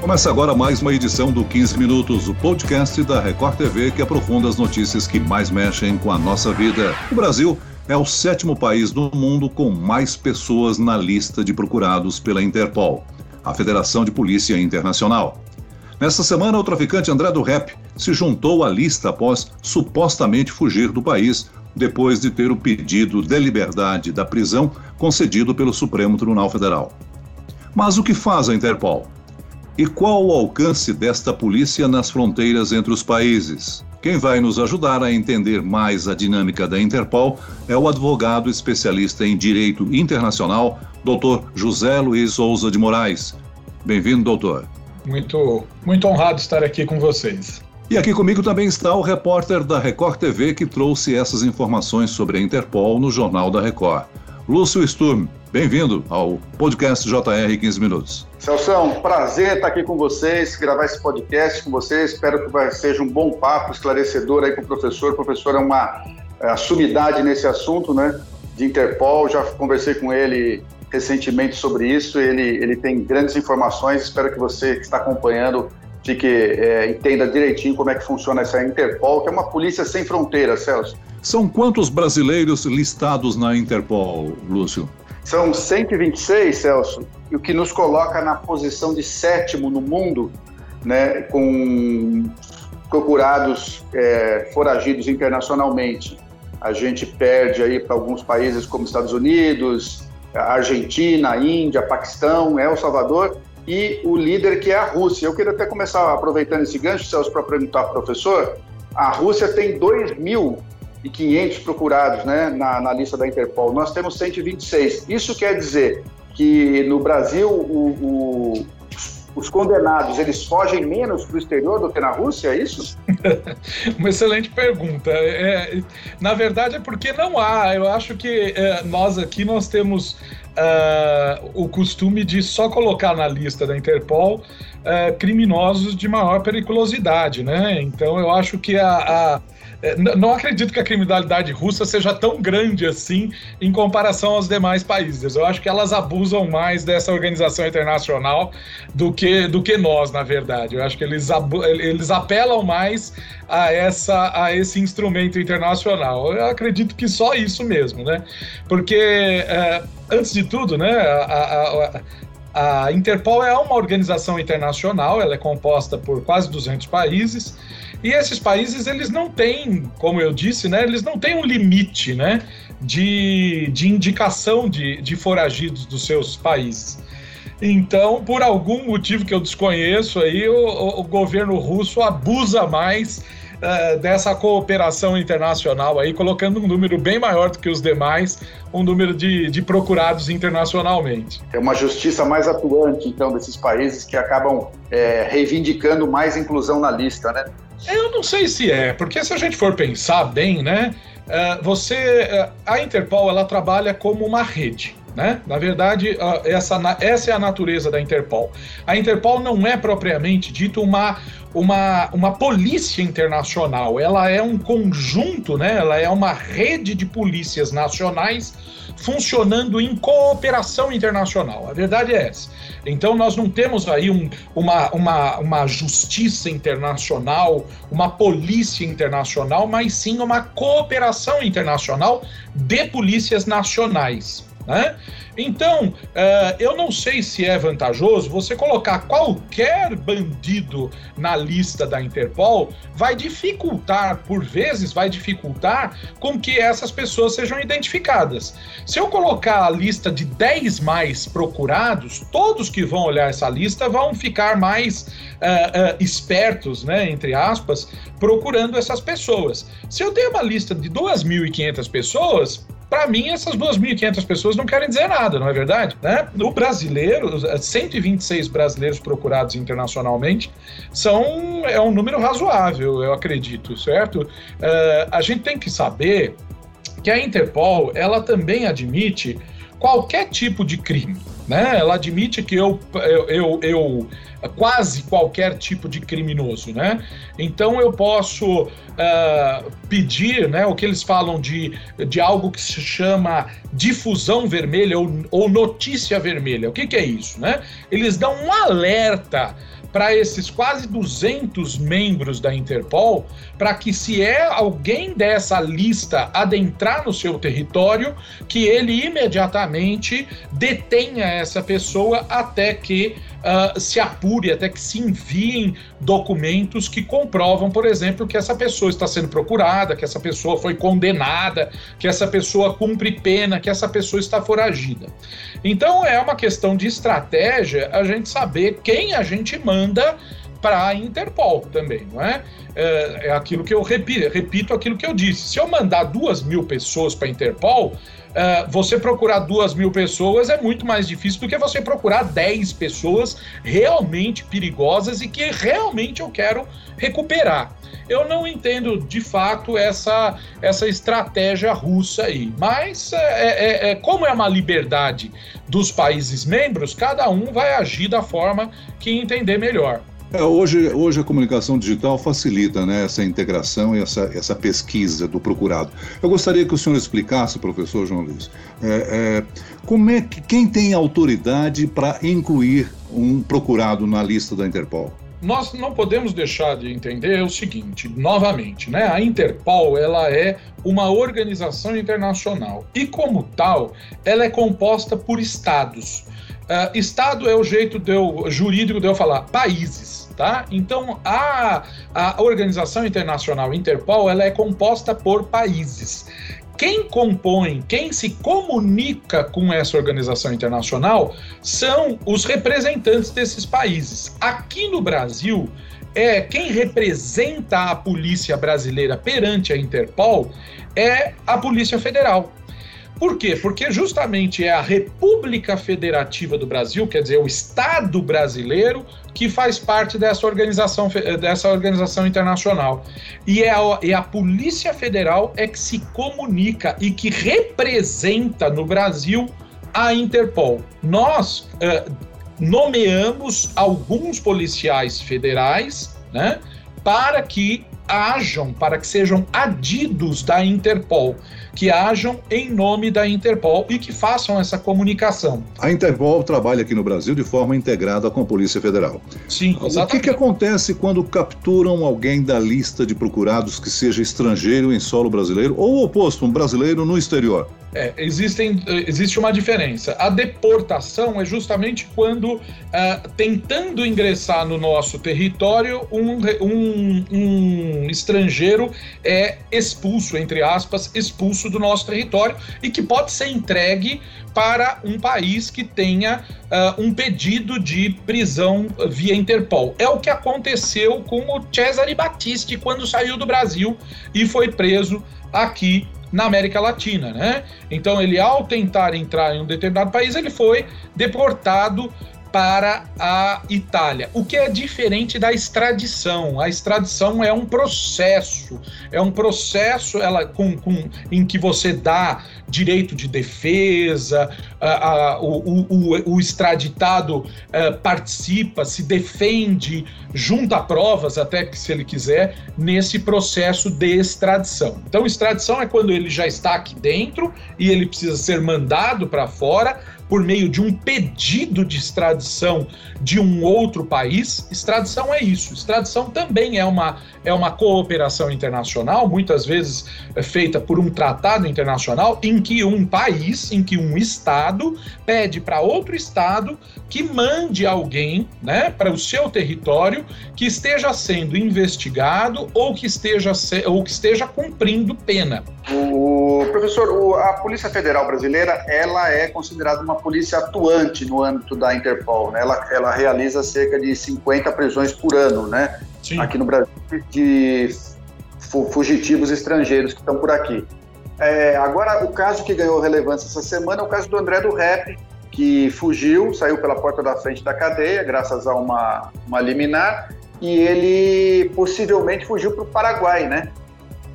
Começa agora mais uma edição do 15 Minutos, o podcast da Record TV que aprofunda as notícias que mais mexem com a nossa vida. O Brasil é o sétimo país do mundo com mais pessoas na lista de procurados pela Interpol, a Federação de Polícia Internacional. Nesta semana, o traficante André do Rep se juntou à lista após supostamente fugir do país depois de ter o pedido de liberdade da prisão concedido pelo Supremo Tribunal Federal. Mas o que faz a Interpol? E qual o alcance desta polícia nas fronteiras entre os países? Quem vai nos ajudar a entender mais a dinâmica da Interpol é o advogado especialista em direito internacional, Dr. José Luiz Souza de Moraes. Bem-vindo, doutor. Muito, muito honrado estar aqui com vocês. E aqui comigo também está o repórter da Record TV que trouxe essas informações sobre a Interpol no Jornal da Record. Lúcio Sturm, bem-vindo ao podcast JR 15 Minutos. Celso, prazer estar aqui com vocês, gravar esse podcast com vocês. Espero que vai, seja um bom papo, esclarecedor aí com o professor. O professor é uma é, sumidade nesse assunto, né? De Interpol. Já conversei com ele recentemente sobre isso. Ele, ele tem grandes informações. Espero que você que está acompanhando fique, é, entenda direitinho como é que funciona essa Interpol, que é uma polícia sem fronteiras, Celso. São quantos brasileiros listados na Interpol, Lúcio? São 126, Celso, o que nos coloca na posição de sétimo no mundo, né, com procurados é, foragidos internacionalmente. A gente perde aí para alguns países como Estados Unidos, Argentina, Índia, Paquistão, El Salvador e o líder que é a Rússia. Eu queria até começar aproveitando esse gancho, Celso, para perguntar ao professor. A Rússia tem 2 mil e 500 procurados né, na, na, lista da Interpol. Nós temos 126. Isso quer dizer que no Brasil o, o, os condenados eles fogem menos para o exterior do que na Rússia, é isso? Uma excelente pergunta. É, na verdade é porque não há. Eu acho que é, nós aqui nós temos uh, o costume de só colocar na lista da Interpol uh, criminosos de maior periculosidade, né? Então eu acho que a, a não acredito que a criminalidade russa seja tão grande assim em comparação aos demais países. Eu acho que elas abusam mais dessa organização internacional do que, do que nós, na verdade. Eu acho que eles, eles apelam mais a, essa, a esse instrumento internacional. Eu acredito que só isso mesmo, né? Porque, é, antes de tudo, né, a, a, a Interpol é uma organização internacional, ela é composta por quase 200 países. E esses países, eles não têm, como eu disse, né, eles não têm um limite né, de, de indicação de, de foragidos dos seus países. Então, por algum motivo que eu desconheço, aí o, o governo russo abusa mais uh, dessa cooperação internacional aí, colocando um número bem maior do que os demais, um número de, de procurados internacionalmente. É uma justiça mais atuante, então, desses países que acabam é, reivindicando mais inclusão na lista, né? Eu não sei se é, porque se a gente for pensar bem, né? Uh, você, uh, a Interpol, ela trabalha como uma rede. Né? Na verdade, essa, essa é a natureza da Interpol. A Interpol não é propriamente dito uma, uma, uma polícia internacional, ela é um conjunto, né? ela é uma rede de polícias nacionais funcionando em cooperação internacional. A verdade é essa. Então, nós não temos aí um, uma, uma, uma justiça internacional, uma polícia internacional, mas sim uma cooperação internacional de polícias nacionais. Né? Então, uh, eu não sei se é vantajoso você colocar qualquer bandido na lista da Interpol, vai dificultar, por vezes, vai dificultar com que essas pessoas sejam identificadas. Se eu colocar a lista de 10 mais procurados, todos que vão olhar essa lista vão ficar mais uh, uh, espertos, né, entre aspas, procurando essas pessoas. Se eu tenho uma lista de 2.500 pessoas, para mim, essas 2.500 pessoas não querem dizer nada, não é verdade? Né? O brasileiro, 126 brasileiros procurados internacionalmente, são, é um número razoável, eu acredito, certo? Uh, a gente tem que saber que a Interpol, ela também admite qualquer tipo de crime. Né? Ela admite que eu, eu, eu, eu quase qualquer tipo de criminoso, né? Então eu posso uh, pedir, né, o que eles falam de, de algo que se chama difusão vermelha ou, ou notícia vermelha. O que, que é isso, né? Eles dão um alerta para esses quase 200 membros da Interpol, para que se é alguém dessa lista adentrar no seu território, que ele imediatamente detenha essa pessoa até que uh, se apure, até que se enviem documentos que comprovam, por exemplo, que essa pessoa está sendo procurada, que essa pessoa foi condenada, que essa pessoa cumpre pena, que essa pessoa está foragida. Então é uma questão de estratégia a gente saber quem a gente manda para a Interpol também, não é? é? é? aquilo que eu repito, repito aquilo que eu disse. Se eu mandar duas mil pessoas para a Interpol, Uh, você procurar duas mil pessoas é muito mais difícil do que você procurar 10 pessoas realmente perigosas e que realmente eu quero recuperar. Eu não entendo de fato essa, essa estratégia russa aí, mas é, é, é, como é uma liberdade dos países membros, cada um vai agir da forma que entender melhor. É, hoje, hoje a comunicação digital facilita né, essa integração e essa, essa pesquisa do procurado. Eu gostaria que o senhor explicasse, professor João Luiz, é, é, como é que quem tem autoridade para incluir um procurado na lista da Interpol? Nós não podemos deixar de entender o seguinte, novamente, né? A Interpol ela é uma organização internacional e como tal, ela é composta por estados. Uh, estado é o jeito de eu, jurídico de eu falar países. Tá? Então, a, a Organização Internacional Interpol ela é composta por países. Quem compõe, quem se comunica com essa organização internacional são os representantes desses países. Aqui no Brasil, é quem representa a polícia brasileira perante a Interpol é a Polícia Federal. Por quê? Porque justamente é a República Federativa do Brasil, quer dizer, o Estado brasileiro, que faz parte dessa organização, dessa organização internacional. E é a, e a Polícia Federal é que se comunica e que representa no Brasil a Interpol. Nós uh, nomeamos alguns policiais federais, né, para que ajam, para que sejam adidos da Interpol que hajam em nome da Interpol e que façam essa comunicação. A Interpol trabalha aqui no Brasil de forma integrada com a Polícia Federal. Sim, exatamente. O que, que acontece quando capturam alguém da lista de procurados que seja estrangeiro em solo brasileiro ou o oposto, um brasileiro no exterior? É, existem, existe uma diferença. A deportação é justamente quando, uh, tentando ingressar no nosso território, um, um, um estrangeiro é expulso, entre aspas, expulso do nosso território e que pode ser entregue para um país que tenha uh, um pedido de prisão via Interpol. É o que aconteceu com o Cesare Battisti quando saiu do Brasil e foi preso aqui na América Latina, né? Então ele ao tentar entrar em um determinado país, ele foi deportado para a Itália, o que é diferente da extradição. A extradição é um processo, é um processo ela, com, com em que você dá direito de defesa, o, o, o, extraditado a, participa, se defende, junta provas, até que se ele quiser, nesse processo de extradição. Então, extradição é quando ele já está aqui dentro e ele precisa ser mandado para fora por meio de um pedido de extradição de um outro país. Extradição é isso. Extradição também é uma, é uma cooperação internacional, muitas vezes é feita por um tratado internacional, em que um país, em que um Estado pede para outro Estado que mande alguém né, para o seu território que esteja sendo investigado ou que esteja, ou que esteja cumprindo pena. O professor, o, a Polícia Federal Brasileira ela é considerada uma polícia atuante no âmbito da Interpol. Né? Ela, ela realiza cerca de 50 prisões por ano, né? Sim. Aqui no Brasil, de fugitivos estrangeiros que estão por aqui. É, agora, o caso que ganhou relevância essa semana é o caso do André do Rep, que fugiu, saiu pela porta da frente da cadeia, graças a uma, uma liminar, e ele possivelmente fugiu para o Paraguai, né?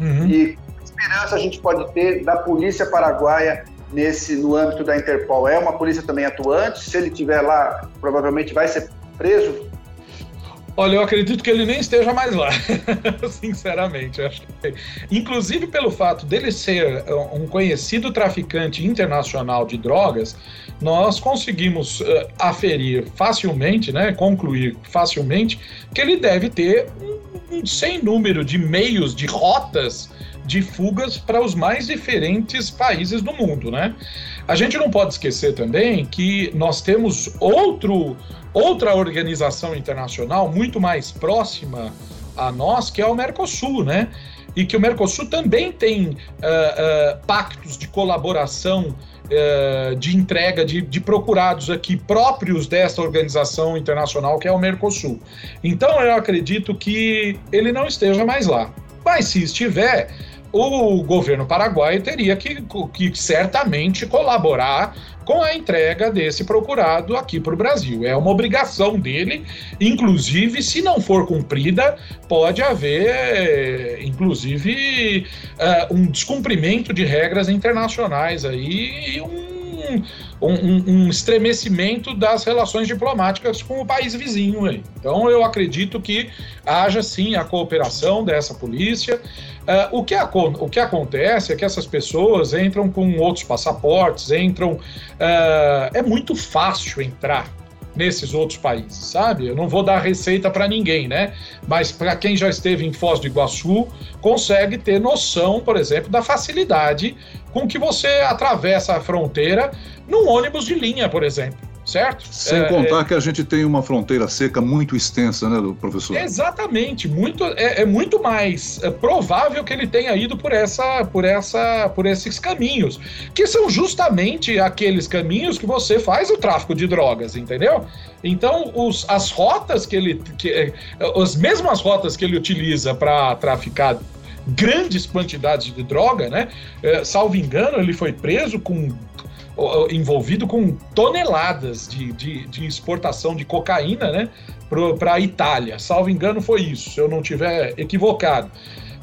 Uhum. E que esperança a gente pode ter da polícia paraguaia nesse no âmbito da Interpol? É uma polícia também atuante? Se ele estiver lá, provavelmente vai ser preso Olha, eu acredito que ele nem esteja mais lá, sinceramente. Acho que, inclusive pelo fato dele ser uh, um conhecido traficante internacional de drogas, nós conseguimos uh, aferir facilmente, né, concluir facilmente, que ele deve ter um, um sem número de meios, de rotas de fugas para os mais diferentes países do mundo, né? A gente não pode esquecer também que nós temos outro outra organização internacional muito mais próxima a nós, que é o Mercosul, né? E que o Mercosul também tem uh, uh, pactos de colaboração uh, de entrega de, de, procurados aqui próprios dessa organização internacional que é o Mercosul. Então eu acredito que ele não esteja mais lá. Mas se estiver, o governo paraguaio teria que, que certamente colaborar com a entrega desse procurado aqui para o Brasil. É uma obrigação dele, inclusive, se não for cumprida, pode haver, inclusive, uh, um descumprimento de regras internacionais aí e um um, um, estremecimento das relações diplomáticas com o país vizinho. Aí. Então, eu acredito que haja sim a cooperação dessa polícia. Uh, o, que o que acontece é que essas pessoas entram com outros passaportes, entram. Uh, é muito fácil entrar nesses outros países, sabe? Eu não vou dar receita para ninguém, né? Mas para quem já esteve em Foz do Iguaçu, consegue ter noção, por exemplo, da facilidade com que você atravessa a fronteira num ônibus de linha, por exemplo certo? Sem é, contar é... que a gente tem uma fronteira seca muito extensa, né, professor? Exatamente, muito, é, é muito mais é, provável que ele tenha ido por essa, por essa, por esses caminhos, que são justamente aqueles caminhos que você faz o tráfico de drogas, entendeu? Então, os, as rotas que ele, que, é, as mesmas rotas que ele utiliza para traficar grandes quantidades de droga, né? É, salvo engano, ele foi preso com envolvido com toneladas de, de, de exportação de cocaína, né? Para a Itália. Salvo engano, foi isso, se eu não tiver equivocado.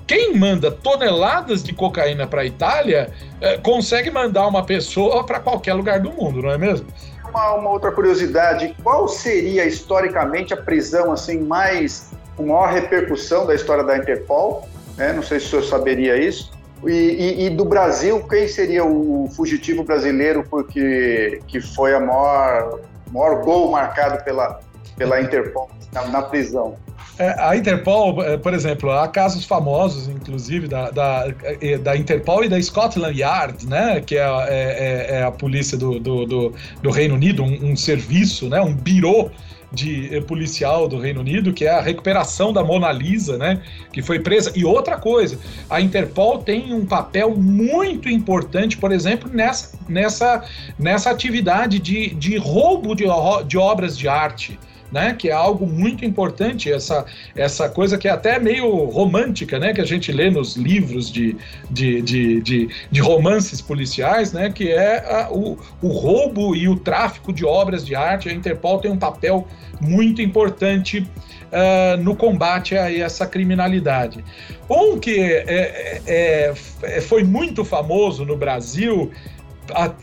Quem manda toneladas de cocaína para a Itália é, consegue mandar uma pessoa para qualquer lugar do mundo, não é mesmo? Uma, uma, outra curiosidade: qual seria historicamente a prisão assim mais com maior repercussão da história da Interpol? É, não sei se o senhor saberia isso. E, e, e, do Brasil, quem seria o fugitivo brasileiro? Porque que foi a maior, maior gol marcado pela, pela Interpol na, na prisão? É, a Interpol, é, por exemplo, há casos famosos, inclusive, da, da, é, da Interpol e da Scotland Yard, né, que é, é, é a polícia do, do, do, do Reino Unido, um, um, serviço, né, um birô de eh, policial do Reino Unido, que é a recuperação da Mona Lisa, né, que foi presa. E outra coisa, a Interpol tem um papel muito importante, por exemplo, nessa, nessa, nessa atividade de, de roubo de, de obras de arte né? Que é algo muito importante, essa, essa coisa que é até meio romântica, né? Que a gente lê nos livros de, de, de, de, de romances policiais, né? Que é a, o, o roubo e o tráfico de obras de arte. A Interpol tem um papel muito importante uh, no combate a essa criminalidade. Um que é, é, é, foi muito famoso no Brasil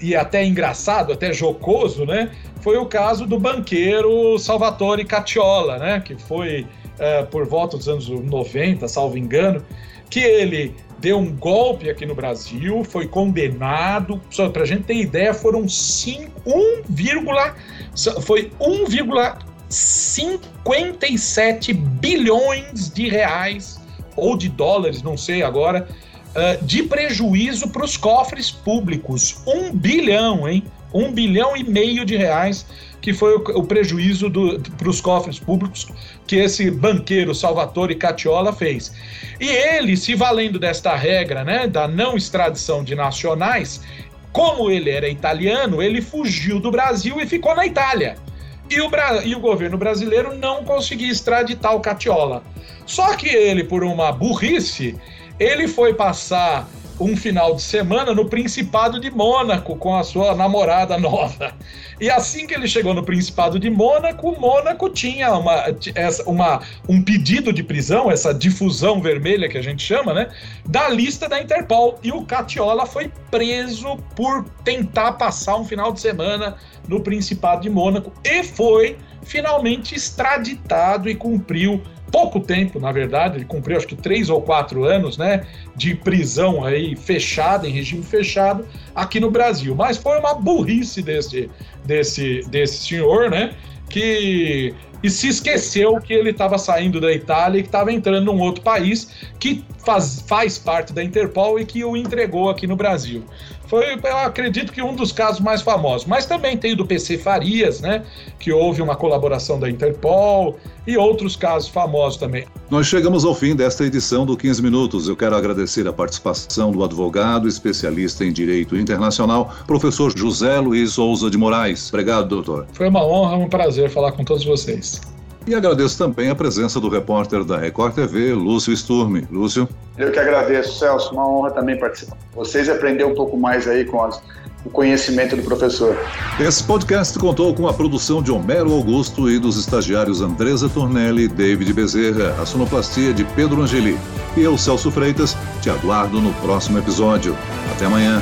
e até engraçado, até jocoso, né? Foi o caso do banqueiro Salvatore Cacciola, né? Que foi é, por volta dos anos 90, salvo engano, que ele deu um golpe aqui no Brasil, foi condenado. Só para a gente ter ideia, foram 1, foi 1,57 bilhões de reais ou de dólares, não sei agora, uh, de prejuízo para os cofres públicos. Um bilhão, hein? Um bilhão e meio de reais que foi o, o prejuízo para os cofres públicos que esse banqueiro Salvatore Catiola fez. E ele, se valendo desta regra, né, da não extradição de nacionais, como ele era italiano, ele fugiu do Brasil e ficou na Itália. E o, e o governo brasileiro não conseguia extraditar o Catiola. Só que ele, por uma burrice, ele foi passar um final de semana no Principado de Mônaco com a sua namorada nova. E assim que ele chegou no Principado de Mônaco, Mônaco tinha uma, uma, um pedido de prisão, essa difusão vermelha que a gente chama, né? Da lista da Interpol. E o Catiola foi preso por tentar passar um final de semana no Principado de Mônaco e foi finalmente extraditado e cumpriu pouco tempo, na verdade, ele cumpriu acho que três ou quatro anos, né, de prisão aí fechada, em regime fechado, aqui no Brasil. Mas foi uma burrice desse, desse, desse senhor, né, que e se esqueceu que ele estava saindo da Itália e que estava entrando num outro país que faz, faz parte da Interpol e que o entregou aqui no Brasil. Foi, eu acredito que um dos casos mais famosos. Mas também tem o do PC Farias, né? Que houve uma colaboração da Interpol e outros casos famosos também. Nós chegamos ao fim desta edição do 15 Minutos. Eu quero agradecer a participação do advogado, especialista em direito internacional, professor José Luiz Souza de Moraes. Obrigado, doutor. Foi uma honra, um prazer falar com todos vocês. E agradeço também a presença do repórter da Record TV, Lúcio Sturme. Lúcio. Eu que agradeço, Celso. Uma honra também participar. Vocês aprender um pouco mais aí com as, o conhecimento do professor. Esse podcast contou com a produção de Homero Augusto e dos estagiários Andresa Tornelli e David Bezerra, a sonoplastia de Pedro Angeli. E eu, Celso Freitas, te aguardo no próximo episódio. Até amanhã.